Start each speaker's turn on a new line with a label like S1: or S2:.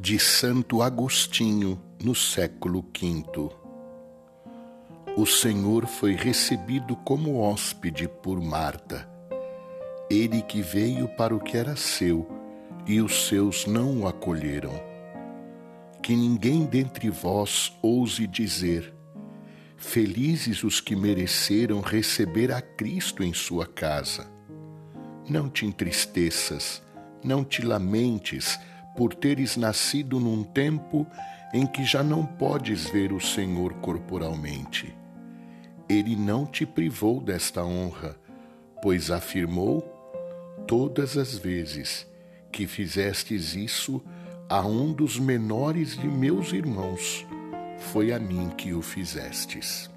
S1: de Santo Agostinho no século V. O Senhor foi recebido como hóspede por Marta. Ele que veio para o que era seu, e os seus não o acolheram. Que ninguém dentre vós ouse dizer: Felizes os que mereceram receber a Cristo em sua casa. Não te entristeças, não te lamentes por teres nascido num tempo em que já não podes ver o Senhor corporalmente. Ele não te privou desta honra, pois afirmou todas as vezes que fizestes isso a um dos menores de meus irmãos, foi a mim que o fizestes.